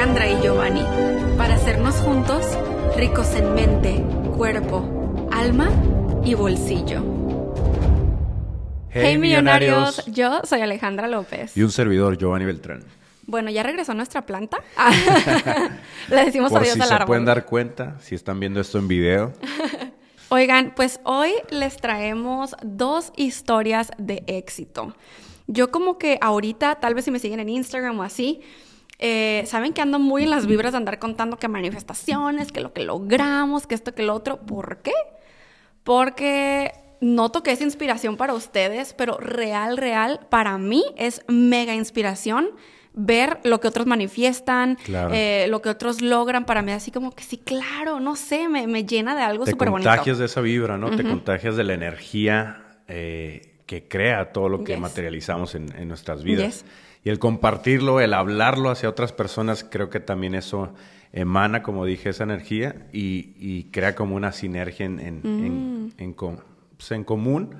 Alejandra y Giovanni, para hacernos juntos ricos en mente, cuerpo, alma y bolsillo. Hey, millonarios, yo soy Alejandra López. Y un servidor, Giovanni Beltrán. Bueno, ya regresó nuestra planta. Le decimos Por adiós si al se árbol. pueden dar cuenta, si están viendo esto en video. Oigan, pues hoy les traemos dos historias de éxito. Yo como que ahorita, tal vez si me siguen en Instagram o así, eh, saben que ando muy en las vibras de andar contando que manifestaciones, que lo que logramos, que esto, que lo otro. ¿Por qué? Porque noto que es inspiración para ustedes, pero real, real, para mí es mega inspiración ver lo que otros manifiestan, Claro. eh, lo que otros logran. Para mí así como que sí, claro, no sé, me, me llena de algo Te súper bonito. contagias de esa vibra, ¿no? Te contagias de la energía eh, que crea todo lo que Yes. materializamos en, en nuestras vidas. Yes. Y el compartirlo, el hablarlo hacia otras personas, creo que también eso emana, como dije, esa energía y, y crea como una sinergia en, en, en- en com- pues, en común.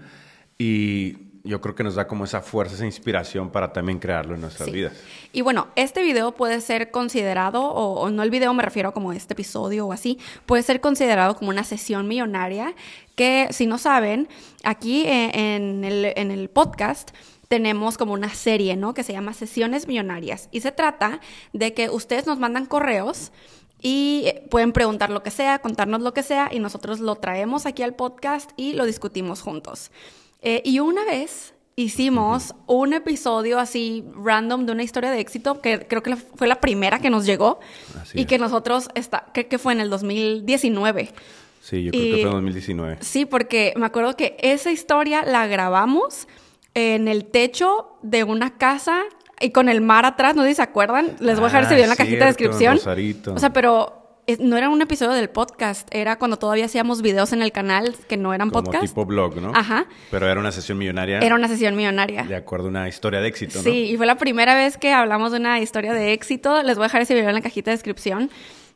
Y yo creo que nos da como esa fuerza, esa inspiración para también crearlo en nuestras Sí. vidas. Y bueno, este video puede ser considerado, o, o no el video me refiero como este episodio o así, puede ser considerado como una sesión millonaria que, si no saben, aquí eh, en el, en el podcast tenemos como una serie, ¿no? Que se llama Sesiones Millonarias. Y se trata de que ustedes nos mandan correos y pueden preguntar lo que sea, contarnos lo que sea, y nosotros lo traemos aquí al podcast y lo discutimos juntos. Eh, y una vez hicimos un episodio así random de una historia de éxito que creo que fue la primera que nos llegó Así y es. que nosotros, está, creo que fue en el 2019. Sí, yo creo Y- que fue en 2019. Sí, porque me acuerdo que esa historia la grabamos en el techo de una casa y con el mar atrás, no sé si se acuerdan, les voy a dejar ese Ah, video en la cajita de descripción. Rosarito. O sea, pero no era un episodio del podcast, era cuando todavía hacíamos videos en el canal que no eran como podcast. tipo blog, ¿no? Ajá. Pero era una sesión millonaria Era una sesión millonaria. de acuerdo a una historia de éxito, ¿no? Sí, y fue la primera vez que hablamos de una historia de éxito. Les voy a dejar ese video en la cajita de descripción.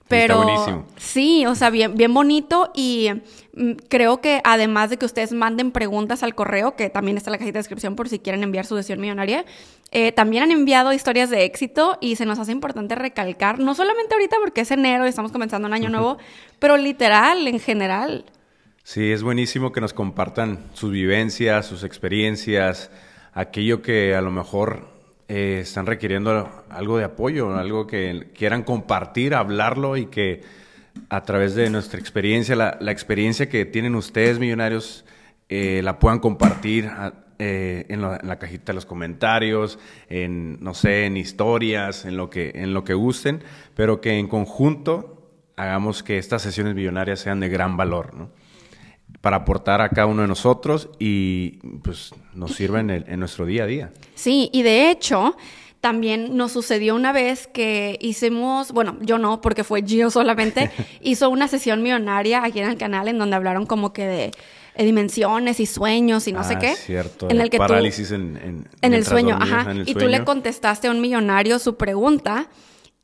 Pero buenísimo. sí, o sea, bien, bien bonito y mm, creo que además de que ustedes manden preguntas al correo, que también está en la cajita de descripción por si quieren enviar su sesión millonaria, eh, también han enviado historias de éxito y se nos hace importante recalcar, no solamente ahorita porque es enero y estamos comenzando un año nuevo, pero literal, en general. Sí, es buenísimo que nos compartan sus vivencias, sus experiencias, aquello que a lo mejor eh, están requiriendo algo de apoyo, algo que quieran compartir, hablarlo y que a través de nuestra experiencia, la, experiencia que tienen ustedes, millonarios, eh, la puedan compartir a- eh, en, la, en la cajita de los comentarios, en, no sé, en historias, en lo que, en lo que gusten, pero que en conjunto hagamos que estas sesiones millonarias sean de gran valor, ¿no? Para aportar a cada uno de nosotros y pues nos sirva en, el- en nuestro día a día. Sí, y de hecho, también nos sucedió una vez que hicimos, bueno, yo no, porque fue Gio solamente, hizo una sesión millonaria aquí en el canal en donde hablaron como que de, dimensiones y sueños y no sé Ah, qué. cierto. En el que tú- parálisis en, en, en el sueño, ajá. en el y tú le contestaste a un millonario su pregunta.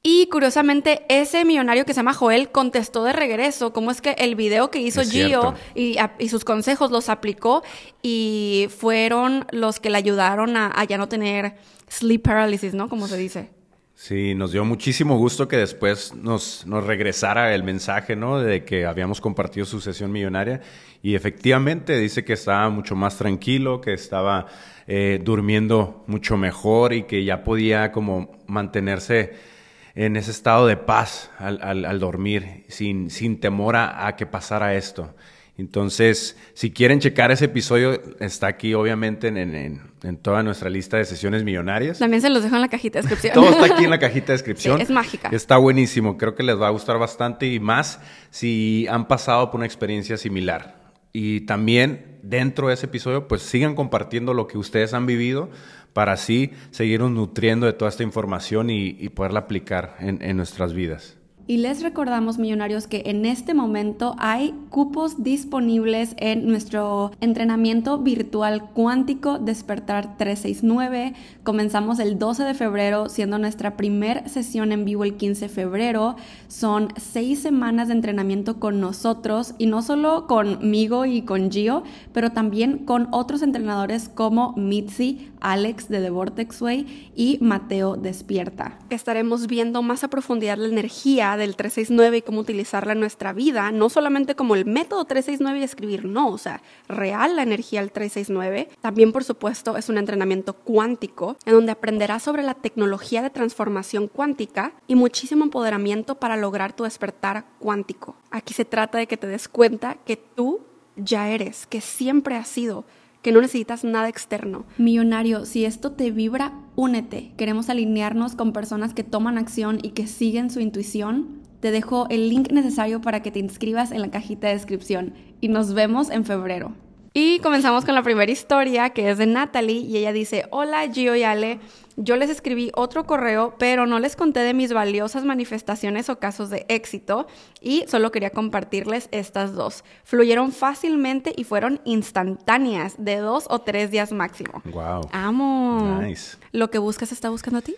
Y curiosamente, ese millonario que se llama Joel contestó de regreso cómo es que el video que hizo Gio y, a- y sus consejos los aplicó y fueron los que le ayudaron a, a ya no tener sleep paralysis, ¿no? Como se dice. Sí, nos dio muchísimo gusto que después nos, nos regresara el mensaje, ¿no? De que habíamos compartido su sesión millonaria. Y efectivamente dice que estaba mucho más tranquilo, que estaba eh, durmiendo mucho mejor y que ya podía como mantenerse en ese estado de paz al, al- al dormir, sin, sin temor a, a que pasara esto. Entonces, si quieren checar ese episodio, está aquí obviamente en, en- en- toda nuestra lista de sesiones millonarias. También se los dejo en la cajita de descripción. Todo está aquí en la cajita de descripción. Sí, es mágica. Está buenísimo. Creo que les va a gustar bastante y más si han pasado por una experiencia similar. Y también dentro de ese episodio, pues sigan compartiendo lo que ustedes han vivido para así seguirnos nutriendo de toda esta información y, y poderla aplicar en, en nuestras vidas. Y les recordamos, millonarios, que en este momento hay cupos disponibles en nuestro entrenamiento virtual cuántico Despertar 369. Comenzamos el 12 de febrero, siendo nuestra primera sesión en vivo el 15 de febrero. Son seis semanas de entrenamiento con nosotros y no solo conmigo y con Gio, pero también con otros entrenadores como Mitzi, Alex de The Vortex Way y Mateo Despierta. Estaremos viendo más a profundidad la energía del 369 y cómo utilizarla en nuestra vida, no solamente como el método 369 y escribir, no, o sea, real la energía del 369. También, por supuesto, es un entrenamiento cuántico en donde aprenderás sobre la tecnología de transformación cuántica y muchísimo empoderamiento para lograr tu despertar cuántico. Aquí se trata de que te des cuenta que tú ya eres, que siempre has sido que no necesitas nada externo. Millonario, si esto te vibra, únete. Queremos alinearnos con personas que toman acción y que siguen su intuición. Te dejo el link necesario para que te inscribas en la cajita de descripción y nos vemos en febrero. Y comenzamos con la primera historia que es de Natalie y ella dice, hola Gio y Ale, yo les escribí otro correo, pero no les conté de mis valiosas manifestaciones o casos de éxito y solo quería compartirles estas dos. Fluyeron fácilmente y fueron instantáneas, de dos o tres días máximo. Wow. Amo. Nice. ¿Lo que buscas está buscando a ti?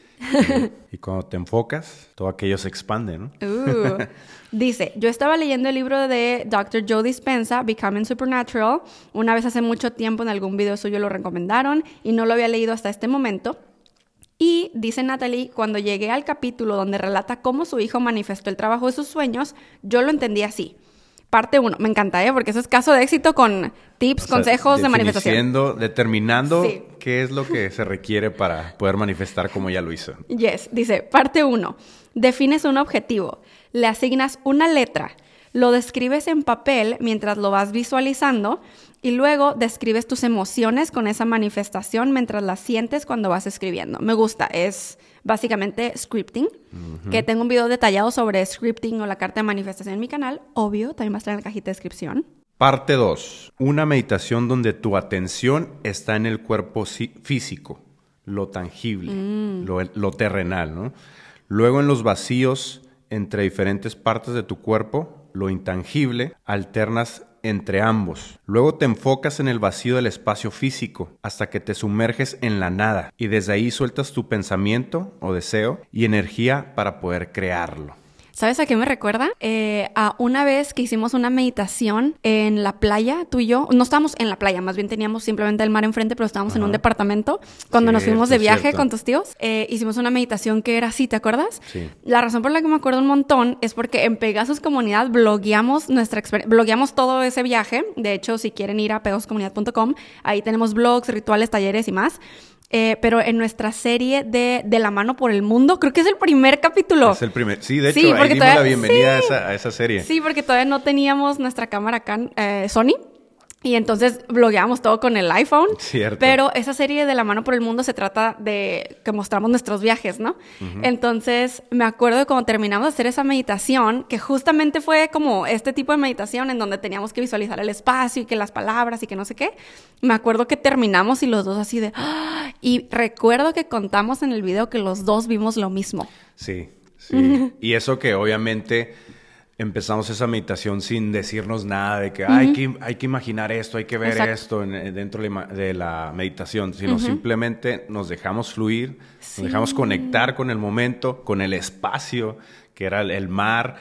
y cuando te enfocas, todo aquello se expande, ¿no? Uh. Dice, yo estaba leyendo el libro de Dr. Joe Dispensa, Becoming Supernatural. Una vez hace mucho tiempo en algún video suyo lo recomendaron y no lo había leído hasta este momento. Y dice Natalie, cuando llegué al capítulo donde relata cómo su hijo manifestó el trabajo de sus sueños, yo lo entendí así. Parte uno, me encanta, ¿eh? porque eso es caso de éxito con tips, consejos de manifestación. Determinando qué es lo que se requiere para poder manifestar como ya lo hizo. Yes, dice, parte uno, defines un objetivo, le asignas una letra, lo describes en papel mientras lo vas visualizando y luego describes tus emociones con esa manifestación mientras las sientes cuando vas escribiendo. Me gusta, es básicamente scripting, que tengo un video detallado sobre scripting o la carta de manifestación en mi canal, obvio, también va a estar en la cajita de descripción. Parte 2. Una meditación donde tu atención está en el cuerpo físico, lo tangible, mm. lo, lo terrenal, ¿no? Luego en los vacíos entre diferentes partes de tu cuerpo, lo intangible, alternas entre ambos. Luego te enfocas en el vacío del espacio físico hasta que te sumerges en la nada y desde ahí sueltas tu pensamiento o deseo y energía para poder crearlo. ¿Sabes a qué me recuerda? Eh, a una vez que hicimos una meditación en la playa, tú y yo. No estábamos en la playa, más bien teníamos simplemente el mar enfrente, pero estábamos en un departamento. Cuando nos fuimos de viaje con tus tíos, eh, hicimos una meditación que era así, ¿te acuerdas? Sí. La razón por la que me acuerdo un montón es porque en Pegasus Comunidad blogueamos nuestra experiencia, blogueamos todo ese viaje. De hecho, si quieren ir a pegasuscomunidad.com, ahí tenemos blogs, rituales, talleres y más. Eh, pero en nuestra serie de De la mano por el mundo, creo que es el primer capítulo. Es el primer, sí, de hecho, ahí dimos la bienvenida a, esa, a, esa, serie. Sí, porque todavía no teníamos nuestra cámara acá, eh, Sony. Y entonces blogueamos todo con el iPhone. Cierto. Pero esa serie de La mano por el mundo se trata de que mostramos nuestros viajes, ¿no? Entonces me acuerdo de cuando terminamos de hacer esa meditación, que justamente fue como este tipo de meditación en donde teníamos que visualizar el espacio y que las palabras y que no sé qué. Me acuerdo que terminamos y los dos así de... ¡Ah! Y recuerdo que contamos en el video que los dos vimos lo mismo. Sí, sí. y eso que obviamente empezamos esa meditación sin decirnos nada de que, hay, que hay que imaginar esto, hay que ver esto dentro de la meditación, sino simplemente nos dejamos fluir, nos dejamos conectar con el momento, con el espacio, que era el, mar,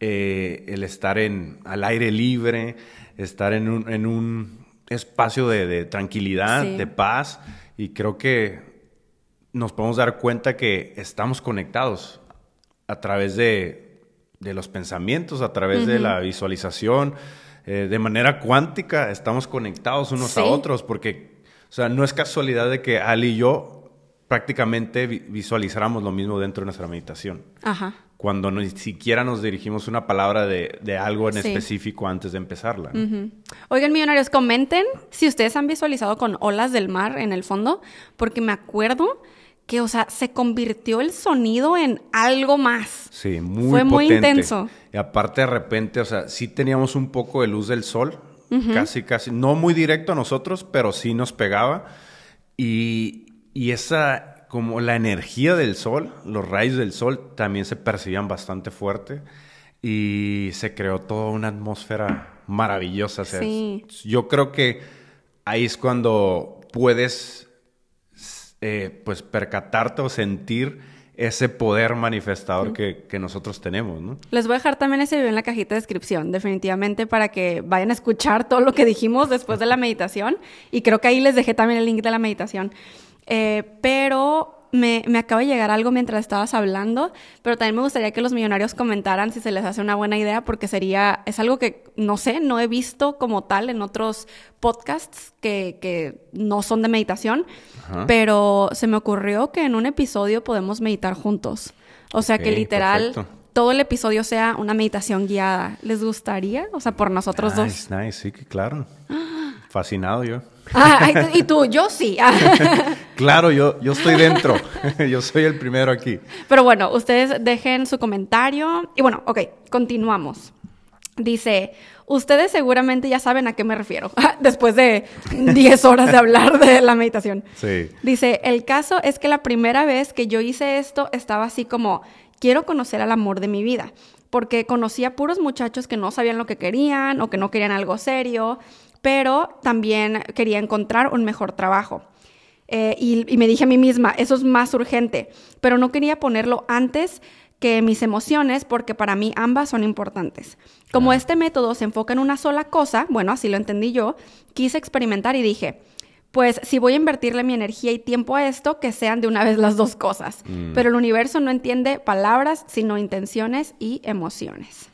eh, el estar en, al aire libre, estar en un, en un espacio de, tranquilidad, de paz, y creo que nos podemos dar cuenta que estamos conectados a través de de los pensamientos, a través de la visualización, eh, de manera cuántica, estamos conectados unos a otros, porque, o sea, no es casualidad de que Ali y yo prácticamente visualizáramos lo mismo dentro de nuestra meditación. Ajá. Cuando ni siquiera nos dirigimos una palabra de, algo en específico antes de empezarla. Oigan, millonarios, comenten si ustedes han visualizado con olas del mar en el fondo, porque me acuerdo que, o sea, se convirtió el sonido en algo más. Sí, muy Fue muy intenso. Y aparte de repente, o sea, sí teníamos un poco de luz del sol, casi, casi, no muy directo a nosotros, pero sí nos pegaba. Y, y esa como la energía del sol, los rayos del sol también se percibían bastante fuerte y se creó toda una atmósfera maravillosa. Sí. Yo creo que ahí es cuando puedes eh, pues percatarte o sentir ese poder manifestador que, que, nosotros tenemos, ¿no? Les voy a dejar también ese video en la cajita de descripción, definitivamente, para que vayan a escuchar todo lo que dijimos después de la meditación. Y creo que ahí les dejé también el link de la meditación. Eh, pero me, me, acaba de llegar algo mientras estabas hablando, pero también me gustaría que los millonarios comentaran si se les hace una buena idea, porque sería, es algo que no sé, no he visto como tal en otros podcasts que, que no son de meditación, Ajá. pero se me ocurrió que en un episodio podemos meditar juntos. O sea que literal, perfecto. todo el episodio sea una meditación guiada. ¿Les gustaría? O sea, por nosotros nice, dos. Nice, sí, claro. Fascinado yo. Ah, y tú, yo sí. claro, yo, yo estoy dentro. yo soy el primero aquí. Pero bueno, ustedes dejen su comentario. Y bueno, ok, continuamos. Dice, ustedes seguramente ya saben a qué me refiero, después de 10 horas de hablar de la meditación. Sí. Dice, el caso es que la primera vez que yo hice esto estaba así como, quiero conocer al amor de mi vida, porque conocía puros muchachos que no sabían lo que querían o que no querían algo serio pero también quería encontrar un mejor trabajo. Eh, y, y me dije a mí misma, eso es más urgente, pero no quería ponerlo antes que mis emociones porque para mí ambas son importantes. Como este método se enfoca en una sola cosa, bueno, así lo entendí yo, quise experimentar y dije, pues si voy a invertirle mi energía y tiempo a esto, que sean de una vez las dos cosas. Mm. Pero el universo no entiende palabras, sino intenciones y emociones.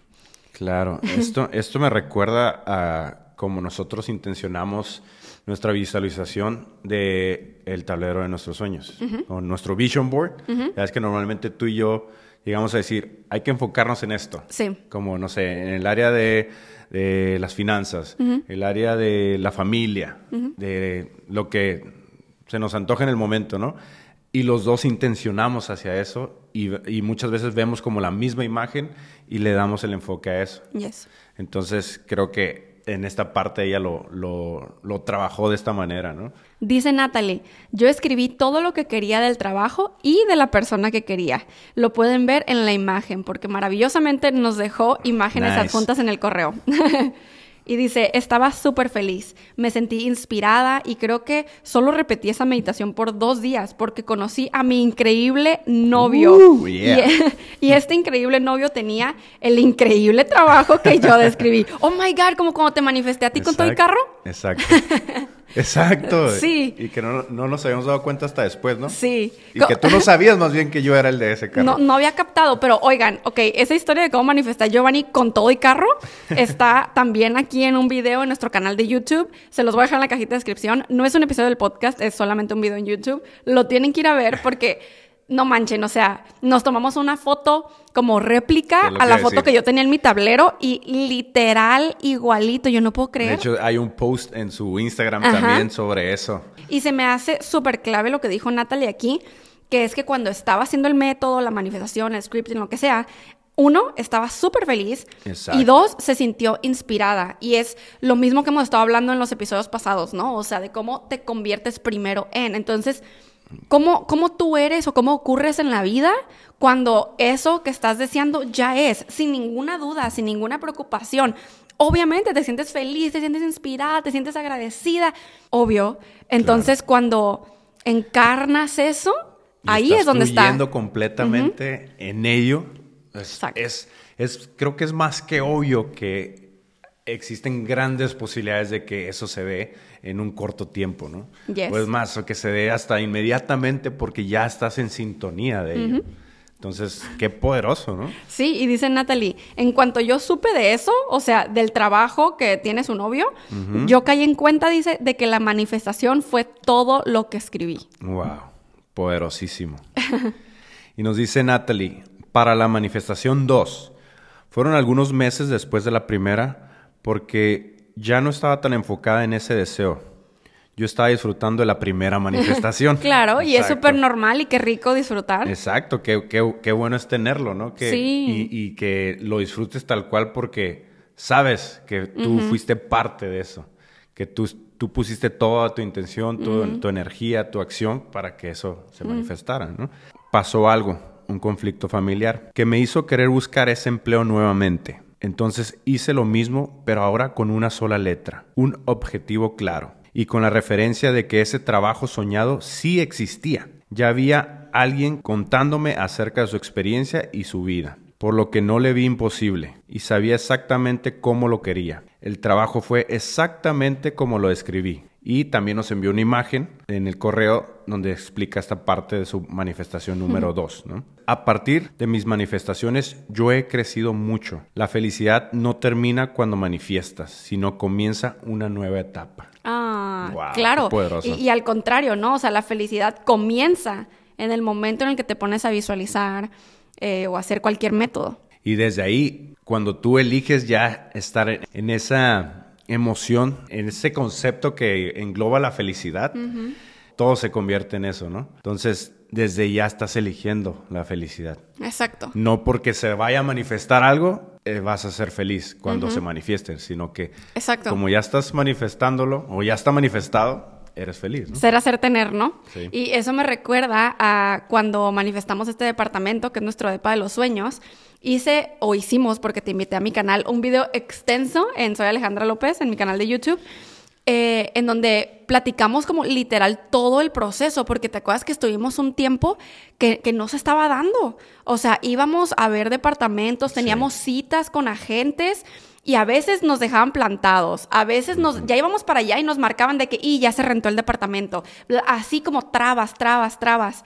Claro, esto, esto me recuerda a como nosotros intencionamos nuestra visualización de el tablero de nuestros sueños o nuestro vision board. Ya Es que normalmente tú y yo llegamos a decir, hay que enfocarnos en esto. Sí. Como, no sé, en el área de, de las finanzas, el área de la familia, de lo que se nos antoja en el momento, ¿no? Y los dos intencionamos hacia eso y, y muchas veces vemos como la misma imagen y le damos el enfoque a eso. Yes. Entonces creo que en esta parte ella lo, lo, lo, trabajó de esta manera, ¿no? Dice Natalie, yo escribí todo lo que quería del trabajo y de la persona que quería. Lo pueden ver en la imagen, porque maravillosamente nos dejó imágenes Nice. adjuntas en el correo. y dice, estaba súper feliz, me sentí inspirada y creo que solo repetí esa meditación por dos días porque conocí a mi increíble novio. Uh, yeah. y, y este increíble novio tenía el increíble trabajo que yo describí. Oh my God, como cuando te manifesté a ti con todo el carro. Exacto. Exacto. Sí. Y que no, no, nos habíamos dado cuenta hasta después, ¿no? Sí. Y que tú no sabías más bien que yo era el de ese carro. No, no había captado, pero oigan, ok, esa historia de cómo manifestar Giovanni con todo y carro está también aquí en un video en nuestro canal de YouTube. Se los voy a dejar en la cajita de descripción. No es un episodio del podcast, es solamente un video en YouTube. Lo tienen que ir a ver porque no manchen, o sea, nos tomamos una foto como réplica a la foto decir. que yo tenía en mi tablero y literal igualito, yo no puedo De creer. hecho, hay un post en su Instagram Ajá. también sobre eso. Y se me hace súper clave lo que dijo Natalie aquí, que es que cuando estaba haciendo el método, la manifestación, el scripting, lo que sea, uno, estaba súper feliz Exacto. y dos, se sintió inspirada. Y es lo mismo que hemos estado hablando en los episodios pasados, ¿no? O sea, de cómo te conviertes primero en. Entonces, ¿cómo, cómo tú eres o cómo ocurres en la vida cuando eso que estás deseando ya es, sin ninguna duda, sin ninguna preocupación? Obviamente te sientes feliz, te sientes inspirada, te sientes agradecida, obvio. Entonces, cuando encarnas eso, Y ahí estás es donde está. completamente en ello. Es, Exacto. es, es- creo que es más que obvio que existen grandes posibilidades de que eso se dé en un corto tiempo, ¿no? Yes. O es más, o que se dé hasta inmediatamente porque ya estás en sintonía de ello. Entonces, qué poderoso, ¿no? Sí, y dice Natalie, en cuanto yo supe de eso, o sea, del trabajo que tiene su novio, yo caí en cuenta, dice, de que la manifestación fue todo lo que escribí. Wow, poderosísimo. y nos dice Natalie, para la manifestación 2, fueron algunos meses después de la primera porque ya no estaba tan enfocada en ese deseo. Yo estaba disfrutando de la primera manifestación. Claro, y es súper normal y qué rico disfrutar. Exacto, qué, qué- qué bueno es tenerlo, ¿no? Que, Sí. y, y que lo disfrutes tal cual porque sabes que tú fuiste parte de eso, que tú tú pusiste toda tu intención, tu, energía, tu acción para que eso se manifestara, ¿no? Pasó algo, un conflicto familiar, que me hizo querer buscar ese empleo nuevamente. Entonces hice lo mismo, pero ahora con una sola letra, un objetivo claro, y con la referencia de que ese trabajo soñado sí existía. Ya había alguien contándome acerca de su experiencia y su vida, por lo que no le vi imposible, y sabía exactamente cómo lo quería. El trabajo fue exactamente como lo escribí. Y también nos envió una imagen en el correo donde explica esta parte de su manifestación número 2. A partir de mis manifestaciones yo he crecido mucho. La felicidad no termina cuando manifiestas, sino comienza una nueva etapa. Ah, claro. Y, y, al contrario, ¿no? O sea, la felicidad comienza en el momento en el que te pones a visualizar eh, o hacer cualquier método. Y desde ahí, cuando tú eliges ya estar en esa emoción, en ese concepto que engloba la felicidad, todo se convierte en eso, ¿no? Entonces, desde ya estás eligiendo la felicidad. Exacto. No porque se vaya a manifestar algo, eh, vas a ser feliz cuando se manifieste, sino que Exacto. como ya estás manifestándolo o ya está manifestado, eres feliz. ¿no? Ser, hacer, tener, ¿no? Sí. Y eso me recuerda a cuando manifestamos este departamento, que es nuestro depa de los sueños hice o hicimos, porque te invité a mi canal, un video extenso en Soy Alejandra López, en mi canal de YouTube, eh, en donde platicamos como literal todo el proceso, porque te acuerdas que estuvimos un tiempo que, no se estaba dando. O sea, íbamos a ver departamentos, teníamos citas con agentes. Y a veces nos dejaban plantados, a veces nos, ya íbamos para allá y nos marcaban de que, y ya se rentó el departamento. Así como trabas, trabas, trabas.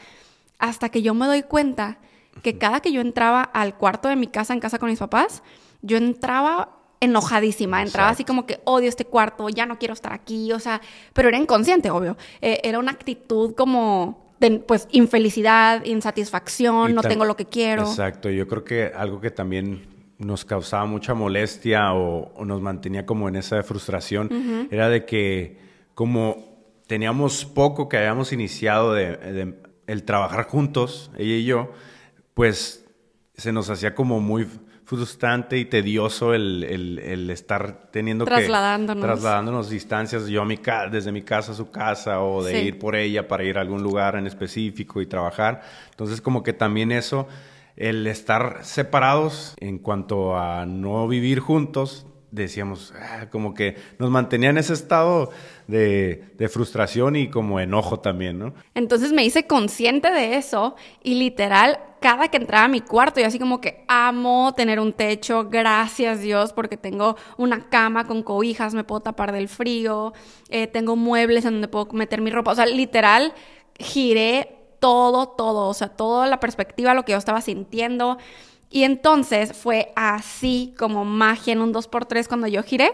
Hasta que yo me doy cuenta que cada que yo entraba al cuarto de mi casa, en casa con mis papás, yo entraba enojadísima, entraba así como que odio este cuarto, ya no quiero estar aquí, o sea, pero era inconsciente, obvio. Eh, era una actitud como de, pues, infelicidad, insatisfacción, no tengo lo que quiero. Exacto, yo creo que algo que también nos causaba mucha molestia o, nos mantenía como en esa frustración era de que como teníamos poco que habíamos iniciado de el trabajar juntos, ella y yo, pues se nos hacía como muy frustrante y tedioso el, estar teniendo trasladándonos. que trasladándonos. distancias yo a mi desde mi casa a su casa o de ir por ella para ir a algún lugar en específico y trabajar. Entonces como que también eso el estar separados en cuanto a no vivir juntos decíamos, ah, como que nos mantenía en ese estado de, frustración y como enojo también, ¿no? Entonces me hice consciente de eso y literal, cada que entraba a mi cuarto, yo así como que amo tener un techo, gracias Dios, porque tengo una cama con cobijas, me puedo tapar del frío, eh, tengo muebles en donde puedo meter mi ropa, o sea, literal, giré todo, todo, o sea, toda la perspectiva, lo que yo estaba sintiendo. Y entonces fue así como magia en un 2x3 cuando yo giré,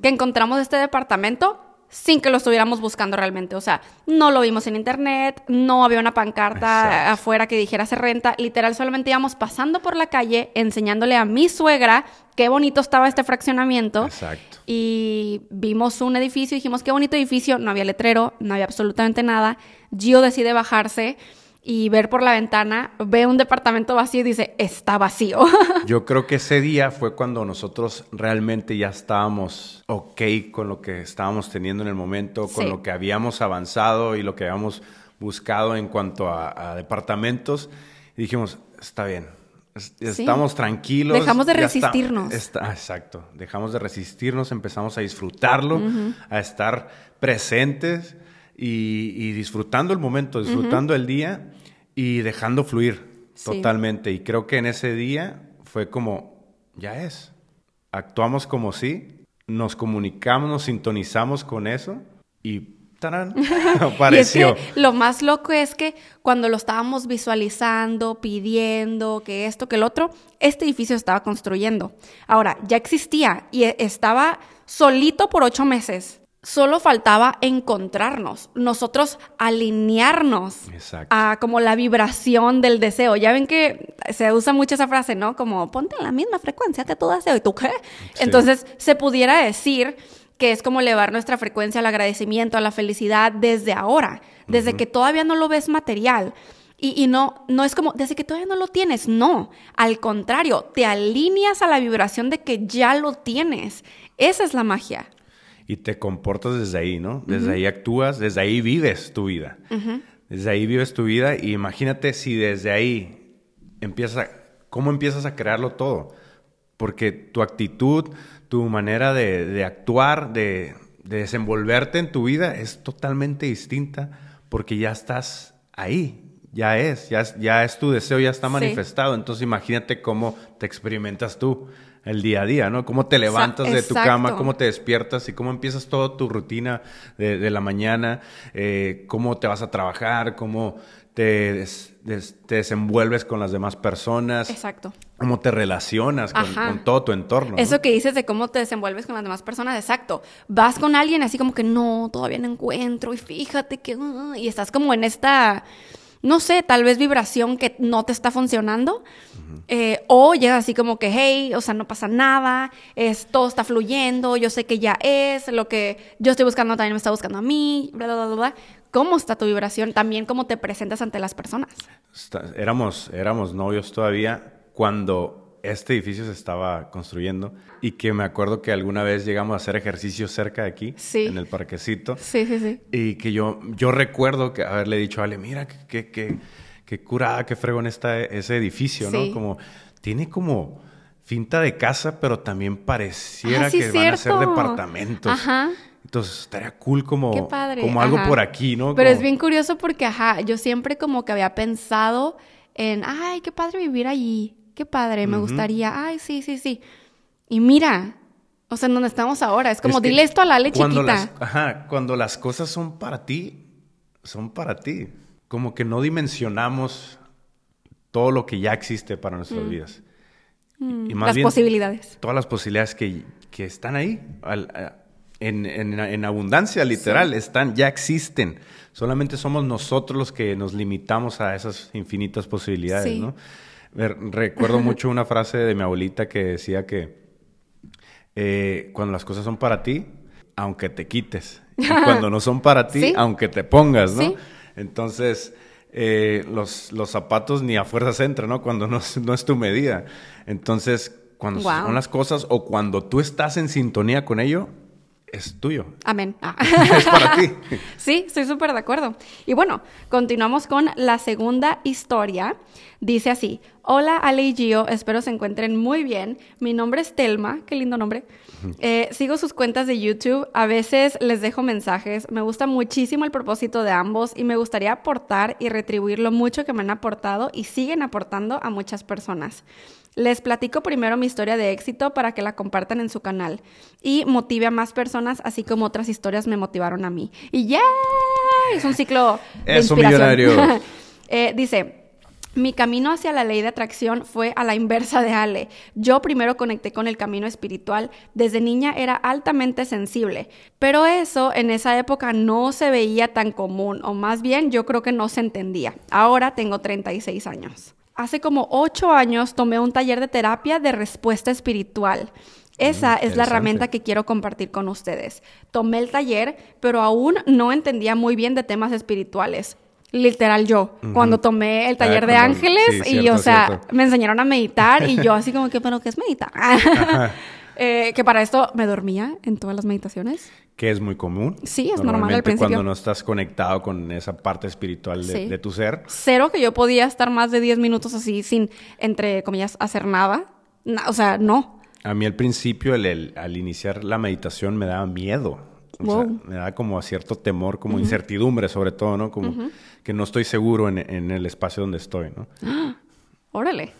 que encontramos este departamento sin que lo estuviéramos buscando realmente. O sea, no lo vimos en internet, no había una pancarta afuera que dijera se renta. Literal, solamente íbamos pasando por la calle enseñándole a mi suegra qué bonito estaba este fraccionamiento. Exacto. Y vimos un edificio dijimos qué bonito edificio. No había letrero, no había absolutamente nada. Gio decide bajarse y ver por la ventana, ve un departamento vacío y dice, está vacío. Yo creo que ese día fue cuando nosotros realmente ya estábamos ok con lo que estábamos teniendo en el momento, con lo que habíamos avanzado y lo que habíamos buscado en cuanto a, departamentos. Y dijimos, está bien, estamos tranquilos. Dejamos de resistirnos. exacto, dejamos de resistirnos, empezamos a disfrutarlo, a estar presentes y, disfrutando el momento, disfrutando el día y dejando fluir totalmente. Y creo que en ese día fue como, ya es, actuamos como si, nos comunicamos, nos sintonizamos con eso y ¡tarán! apareció. lo más loco es que cuando lo estábamos visualizando, pidiendo, que esto, que el otro, este edificio estaba construyendo. Ahora, ya existía y estaba solito por ocho meses solo faltaba encontrarnos, nosotros alinearnos a como la vibración del deseo. Ya ven que se usa mucho esa frase, ¿no? Como ponte en la misma frecuencia que tu deseo y tú qué. Entonces se pudiera decir que es como elevar nuestra frecuencia al agradecimiento, a la felicidad desde ahora, desde que todavía no lo ves material. Y, y, no, no es como, desde que todavía no lo tienes, no. Al contrario, te alineas a la vibración de que ya lo tienes. Esa es la magia. Y te comportas desde ahí, ¿no? Desde ahí actúas, desde ahí vives tu vida. Desde ahí vives tu vida y imagínate si desde ahí empieza, ¿cómo empiezas a crearlo todo? Porque tu actitud, tu manera de, actuar, de, desenvolverte en tu vida es totalmente distinta porque ya estás ahí, ya es, ya es, ya es tu deseo, ya está manifestado. Entonces imagínate cómo te experimentas tú el día a día, ¿no? Cómo te levantas de tu cama, cómo te despiertas y cómo empiezas toda tu rutina de, la mañana, eh, cómo te vas a trabajar, cómo te, te, desenvuelves con las demás personas. Exacto. Cómo te relacionas con, todo tu entorno. Eso que dices de cómo te desenvuelves con las demás personas, exacto. Vas con alguien así como que no, todavía no encuentro y fíjate que... Uh", y estás como en esta no sé, tal vez vibración que no te está funcionando. Eh, o llegas así como que, hey, o sea, no pasa nada, es, todo está fluyendo, yo sé que ya es, lo que yo estoy buscando también me está buscando a mí, bla, bla, bla. ¿Cómo está tu vibración? También cómo te presentas ante las personas. éramos, éramos novios todavía cuando este edificio se estaba construyendo y que me acuerdo que alguna vez llegamos a hacer ejercicio cerca de aquí, en el parquecito. Sí, sí, sí. Y que yo, yo recuerdo que haberle dicho a Ale, mira, qué que, que, curada, qué fregón está ese edificio, ¿no? Como, tiene como finta de casa, pero también pareciera ah, que van a ser departamentos. Ajá. Entonces estaría cool como, como algo por aquí, ¿no? Pero es bien curioso porque, ajá, yo siempre como que había pensado en, ay, qué padre vivir allí qué padre, me gustaría, ay, sí, sí, sí. Y mira, o sea, en donde estamos ahora, es como, dile esto a la leche cuando Las, ajá, cuando las cosas son para ti, son para ti. Como que no dimensionamos todo lo que ya existe para nuestras mm. vidas. Mm, y más las posibilidades. Todas las posibilidades que, que están ahí, en, en, abundancia literal, están, ya existen. Solamente somos nosotros los que nos limitamos a esas infinitas posibilidades, ¿no? Recuerdo mucho una frase de mi abuelita que decía que eh, cuando las cosas son para ti, aunque te quites. Y cuando no son para ti, aunque te pongas, ¿no? Entonces, eh, los, los, zapatos ni a fuerzas entran, ¿no? Cuando no, no es tu medida. Entonces, cuando son las cosas o cuando tú estás en sintonía con ello, es tuyo. Amén. Ah. es para ti. sí, estoy súper de acuerdo. Y bueno, continuamos con la segunda historia. Dice así, hola Ale y Gio, espero se encuentren muy bien. Mi nombre es Telma, qué lindo nombre. Eh, sigo sus cuentas de YouTube, a veces les dejo mensajes. Me gusta muchísimo el propósito de ambos y me gustaría aportar y retribuir lo mucho que me han aportado y siguen aportando a muchas personas. Les platico primero mi historia de éxito para que la compartan en su canal y motive a más personas, así como otras historias me motivaron a mí. Y ya es un ciclo de es inspiración. eh, dice, mi camino hacia la ley de atracción fue a la inversa de Ale. Yo primero conecté con el camino espiritual. Desde niña era altamente sensible, pero eso en esa época no se veía tan común, o más bien yo creo que no se entendía. Ahora tengo 36 años. Hace como 8 años tomé un taller de terapia de respuesta espiritual. Esa mm, es la herramienta que quiero compartir con ustedes. Tomé el taller, pero aún no entendía muy bien de temas espirituales literal yo, cuando tomé el taller ah, de ángeles y, o sea, me enseñaron a meditar y yo así como que, pero ¿qué es meditar? eh, que para esto me dormía en todas las meditaciones. Que es muy común. Sí, es normal al principio. cuando no estás conectado con esa parte espiritual de, tu ser. Cero que yo podía estar más de 10 minutos así sin, entre comillas, hacer nada. o sea, no. A mí al principio, al iniciar la meditación, me daba miedo me da como cierto temor, como incertidumbre sobre todo, ¿no? Como que no estoy seguro en, el espacio donde estoy, ¿no? órale.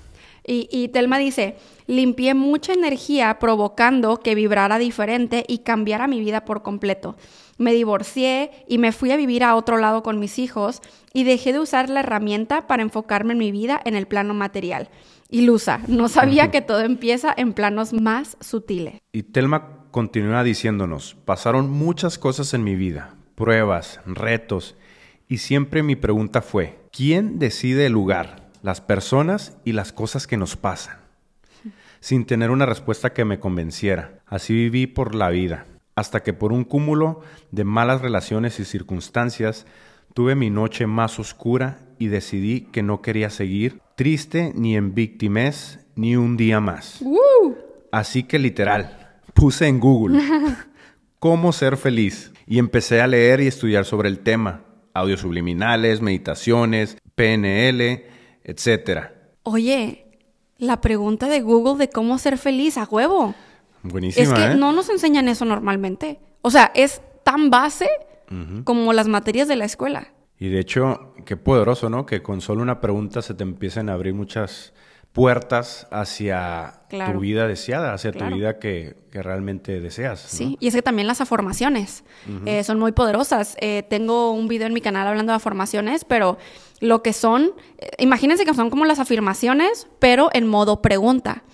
Y, y, Telma dice, limpié mucha energía provocando que vibrara diferente y cambiara mi vida por completo. Me divorcié y me fui a vivir a otro lado con mis hijos y dejé de usar la herramienta para enfocarme en mi vida en el plano material. Ilusa, no sabía que todo empieza en planos más sutiles. Y Telma continúa diciéndonos, pasaron muchas cosas en mi vida, pruebas, retos, y siempre mi pregunta fue, ¿quién decide el lugar, las personas y las cosas que nos pasan? Sin tener una respuesta que me convenciera. Así viví por la vida, hasta que por un cúmulo de malas relaciones y circunstancias tuve mi noche más oscura y decidí que no quería seguir triste ni en víctimas ni un día más. Así que literal, puse en Google cómo ser feliz. Y empecé a leer y estudiar sobre el tema, audios subliminales, meditaciones, PNL, etcétera. Oye, la pregunta de Google de cómo ser feliz a huevo. Buenísima, Es que ¿eh? no nos enseñan eso normalmente. O sea, es tan base como las materias de la escuela. Y de hecho, qué poderoso, ¿no? Que con solo una pregunta se te empiecen a abrir muchas puertas hacia Claro. tu vida deseada, hacia Claro. tu vida que, que realmente deseas. ¿no? Sí, y es que también las afirmaciones eh, son muy poderosas. Eh, tengo un video en mi canal hablando de afirmaciones, pero lo que son, eh, imagínense que son como las afirmaciones, pero en modo pregunta.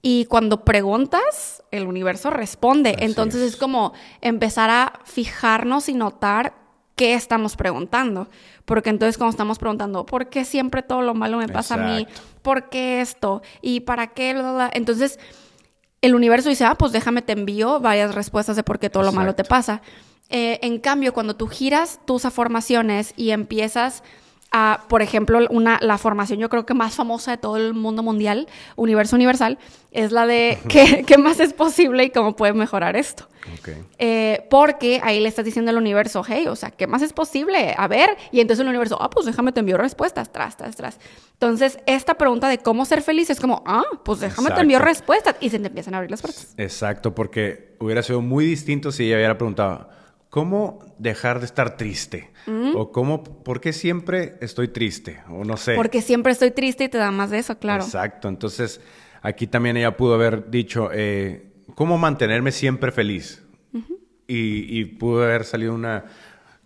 Y cuando preguntas, el universo responde. Así Entonces es. es como empezar a fijarnos y notar qué estamos preguntando. Porque entonces cuando estamos preguntando, ¿por qué siempre todo lo malo me pasa a mí? ¿Por qué esto? ¿Y para qué? Bla, bla, bla? Entonces el universo dice, ah, pues déjame te envío varias respuestas de por qué todo lo malo te pasa. Eh, en cambio, cuando tú giras tus afirmaciones y empiezas a, por ejemplo, una, la formación yo creo que más famosa de todo el mundo mundial, Universo Universal, es la de qué, qué más es posible y cómo puedes mejorar esto. Eh, porque ahí le estás diciendo al universo, hey, o sea, ¿qué más es posible? A ver, y entonces el universo, ah, pues déjame te envío respuestas, tras, tras, tras. Entonces, esta pregunta de cómo ser feliz es como, ah, pues déjame te envío respuestas, y se te empiezan a abrir las puertas. Exacto, porque hubiera sido muy distinto si ella hubiera preguntado, ¿cómo dejar de estar triste? O cómo, ¿por qué siempre estoy triste? O no sé. Porque siempre estoy triste y te da más de eso, claro. Exacto, entonces aquí también ella pudo haber dicho, eh, ¿cómo mantenerme siempre feliz? y, y pudo haber salido una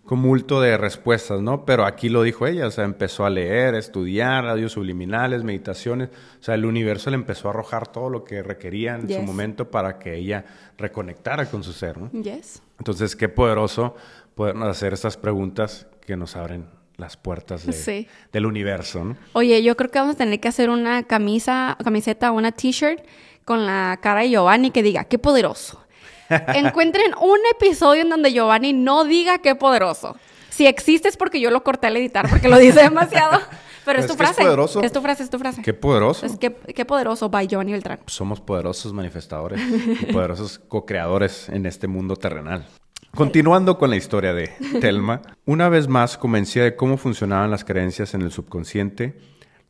cumulto de respuestas, ¿no? Pero aquí lo dijo ella, o sea, empezó a leer, a estudiar, audios subliminales, meditaciones, o sea, el universo le empezó a arrojar todo lo que requería en su momento para que ella reconectara con su ser, ¿no? Yes. Entonces, qué poderoso podernos hacer estas preguntas que nos abren las puertas de- Sí. del universo, ¿no? Oye, yo creo que vamos a tener que hacer una camisa, camiseta o una t-shirt con la cara de Giovanni que diga, qué poderoso. Encuentren un episodio en donde Giovanni no diga qué poderoso. Si existe es porque yo lo corté al editar, porque lo dice demasiado. Pero es Es tu que es frase. poderoso. Es tu frase, es tu frase. Qué poderoso. Es que, qué poderoso, by Giovanni Beltrán. somos poderosos manifestadores y poderosos co-creadores en este mundo terrenal. Continuando con la historia de Telma, una vez más convencida de cómo funcionaban las creencias en el subconsciente,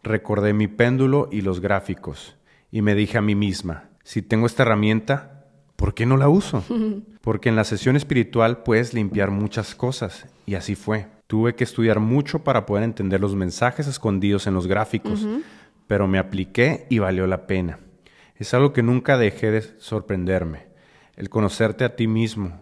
recordé mi péndulo y los gráficos y me dije a mí misma, si tengo esta herramienta, ¿por qué no la uso? Porque en la sesión espiritual puedes limpiar muchas cosas y así fue. Tuve que estudiar mucho para poder entender los mensajes escondidos en los gráficos, pero me apliqué y valió la pena. Es algo que nunca dejé de sorprenderme, el conocerte a ti mismo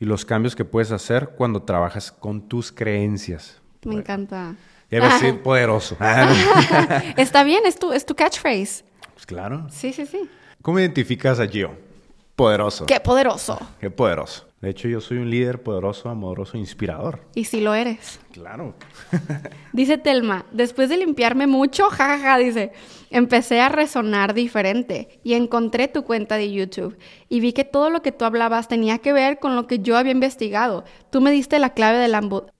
y los cambios que puedes hacer cuando trabajas con tus creencias. Me encanta. Debe ser poderoso. Está bien, es tu, es tu catchphrase. pues claro. Sí, sí, sí. ¿Cómo identificas a Gio? Poderoso. Qué poderoso. Qué poderoso. De hecho, yo soy un líder poderoso, amoroso, inspirador. Y si lo eres. Claro. Dice Telma, después de limpiarme mucho, jajaja, dice, empecé a resonar diferente y encontré tu cuenta de YouTube y vi que todo lo que tú hablabas tenía que ver con lo que yo había investigado. Tú me diste la clave de la, ambu-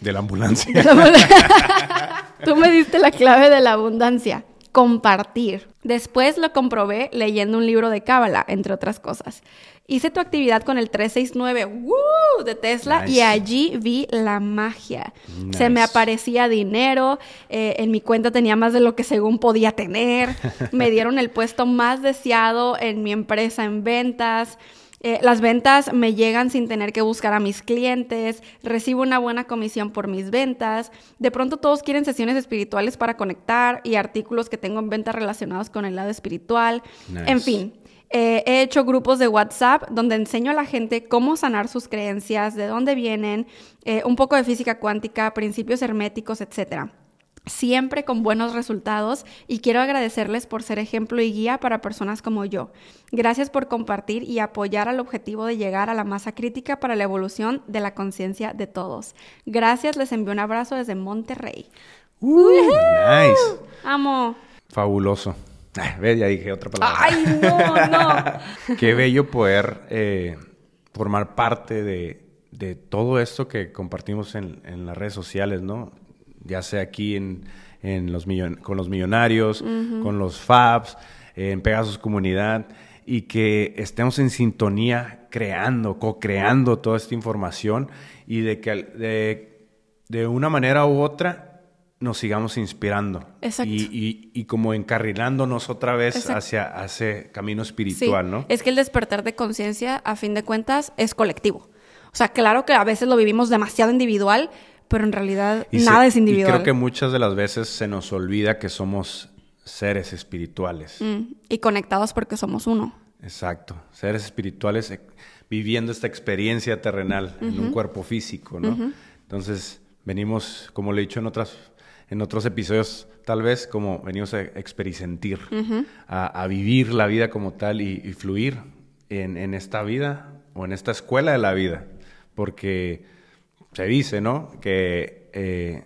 De la ambulancia. Tú me diste la clave de la abundancia. Compartir. Después lo comprobé leyendo un libro de Cábala, entre otras cosas. Hice tu actividad con el 369 ¡woo! de Tesla y allí vi la magia. Se me aparecía dinero, eh, en mi cuenta tenía más de lo que según podía tener, me dieron el puesto más deseado en mi empresa en ventas. Eh, las ventas me llegan sin tener que buscar a mis clientes, recibo una buena comisión por mis ventas, de pronto todos quieren sesiones espirituales para conectar y artículos que tengo en venta relacionados con el lado espiritual. Nice. En fin, eh, he hecho grupos de WhatsApp donde enseño a la gente cómo sanar sus creencias, de dónde vienen, eh, un poco de física cuántica, principios herméticos, etcétera siempre con buenos resultados y quiero agradecerles por ser ejemplo y guía para personas como yo. Gracias por compartir y apoyar al objetivo de llegar a la masa crítica para la evolución de la conciencia de todos. Gracias, les envío un abrazo desde Monterrey. Uh, nice. Amo. Fabuloso. Ah, ¿Ves? Ya dije otra palabra. Ay, no, no. Qué bello poder eh, formar parte de, de todo esto que compartimos en, en las redes sociales, ¿no? Ya sea aquí en, en los millon- con los millonarios, con los Fabs, en Pegasus Comunidad. y que estemos en sintonía creando, co-creando toda esta información y de que de, de una manera u otra nos sigamos inspirando. Exacto. Y, y, como encarrilándonos otra vez hacia, ese camino espiritual, ¿no? Es que el despertar de conciencia, a fin de cuentas, es colectivo. O sea, claro que a veces lo vivimos demasiado individual, pero en realidad nada es individual. Y creo que muchas de las veces se nos olvida que somos seres espirituales. Mm, y conectados porque somos uno. Exacto. Seres espirituales eh, viviendo esta experiencia terrenal en un cuerpo físico, ¿no? Entonces, venimos, como le he dicho en otras en otros episodios, tal vez, como venimos a experimentar, a, vivir la vida como tal y, fluir en, esta vida o en esta escuela de la vida. Porque se dice, ¿no? Que eh,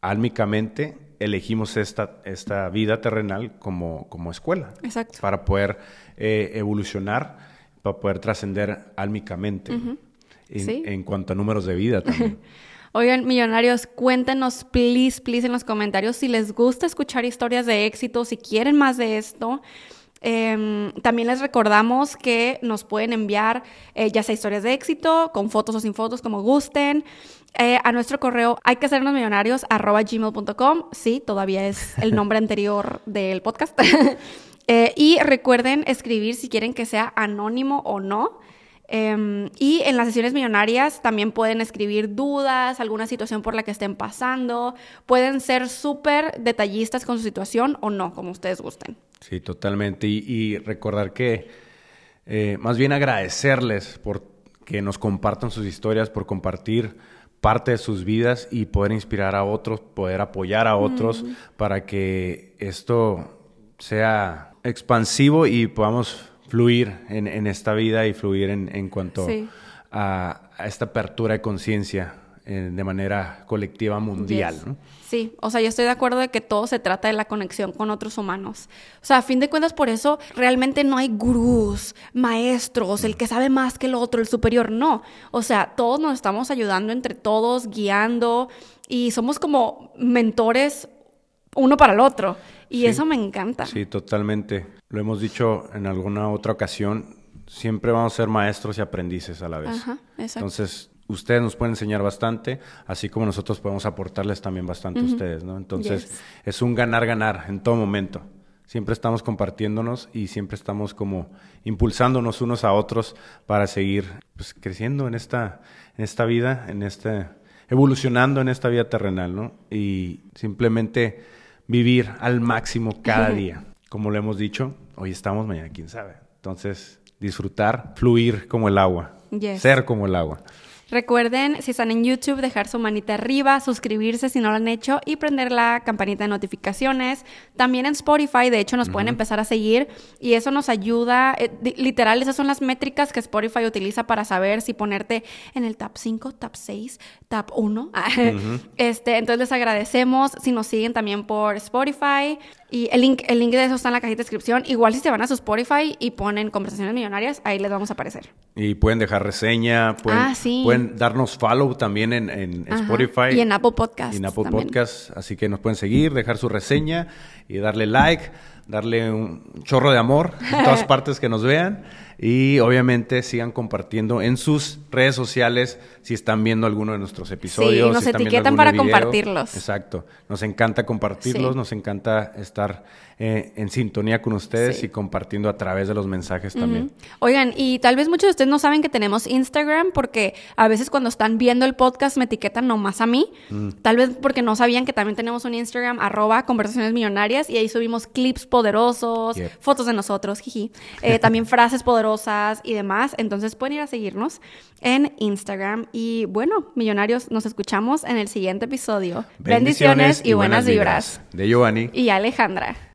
álmicamente elegimos esta, esta vida terrenal como, como escuela. Exacto. Para poder eh, evolucionar, para poder trascender álmicamente. en, en cuanto a números de vida también. Oigan, millonarios, cuéntenos, please, please, en los comentarios si les gusta escuchar historias de éxito, si quieren más de esto. Em, también les recordamos que nos pueden enviar eh, ya sea historias de éxito, con fotos o sin fotos, como gusten. Eh, a nuestro correo hay que hacernos millonarios arroba gmail.com. Sí, todavía es el nombre anterior del podcast. Eh, y recuerden escribir si quieren que sea anónimo o no. Em, y en las sesiones millonarias también pueden escribir dudas, alguna situación por la que estén pasando. Pueden ser súper detallistas con su situación o no, como ustedes gusten. Sí, totalmente. Y, recordar que, eh, más bien agradecerles por que nos compartan sus historias, por compartir parte de sus vidas y poder inspirar a otros, poder apoyar a otros para que esto sea expansivo y podamos fluir en, esta vida y fluir en, cuanto a, esta apertura de conciencia eh, de manera colectiva mundial. ¿no? Sí, o sea, yo estoy de acuerdo de que todo se trata de la conexión con otros humanos. O sea, a fin de cuentas, por eso realmente no hay gurús, maestros, el que sabe más que el otro, el superior, no. O sea, todos nos estamos ayudando entre todos, guiando y somos como mentores uno para el otro. Y eso me encanta. Sí, totalmente. Lo hemos dicho en alguna otra ocasión, siempre vamos a ser maestros y aprendices a la vez. Ajá, exacto. Entonces, ustedes nos pueden enseñar bastante, así como nosotros podemos aportarles también bastante a ustedes, ¿no? Entonces, es un ganar-ganar en todo momento. Siempre estamos compartiéndonos y siempre estamos como impulsándonos unos a otros para seguir pues, creciendo en esta, en esta vida, en este, evolucionando en esta vida terrenal, ¿no? Y simplemente vivir al máximo cada día. Como lo hemos dicho, hoy estamos, mañana quién sabe. Entonces, disfrutar, fluir como el agua, ser como el agua. Recuerden, si están en YouTube, dejar su manita arriba, suscribirse si no lo han hecho y prender la campanita de notificaciones. También en Spotify, de hecho, nos pueden empezar a seguir y eso nos ayuda. Eh, literal, esas son las métricas que Spotify utiliza para saber si ponerte en el top 5, top 6, top 1. este, entonces les agradecemos si nos siguen también por Spotify. Y el link, el link de eso está en la cajita de descripción. Igual si se van a su Spotify y ponen conversaciones millonarias, ahí les vamos a aparecer. Y pueden dejar reseña, pueden, ah, pueden darnos follow también en, Spotify. Y en Apple Podcasts. Y en Apple Podcasts. Así que nos pueden seguir, dejar su reseña y darle like, darle un chorro de amor en todas partes que nos vean. Y obviamente sigan compartiendo en sus redes sociales si están viendo alguno de nuestros episodios. Sí, nos etiquetan para compartirlos. Exacto. Nos encanta compartirlos, nos encanta estar eh, en sintonía con ustedes y compartiendo a través de los mensajes también. Oigan, y tal vez muchos de ustedes no saben que tenemos Instagram porque a veces cuando están viendo el podcast me etiquetan nomás a mí. Mm. Tal vez porque no sabían que también tenemos un Instagram arroba conversaciones millonarias y ahí subimos clips poderosos, fotos de nosotros, jiji. Eh, también frases poderosas y demás. Entonces pueden ir a seguirnos en Instagram. Y bueno, millonarios, nos escuchamos en el siguiente episodio. Bendiciones, y, buenas, vibras. De Giovanni. Y Alejandra.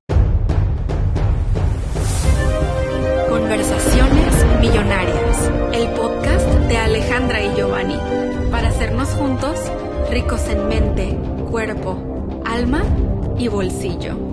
Conversaciones Millonarias, el podcast de Alejandra y Giovanni, para hacernos juntos ricos en mente, cuerpo, alma y bolsillo.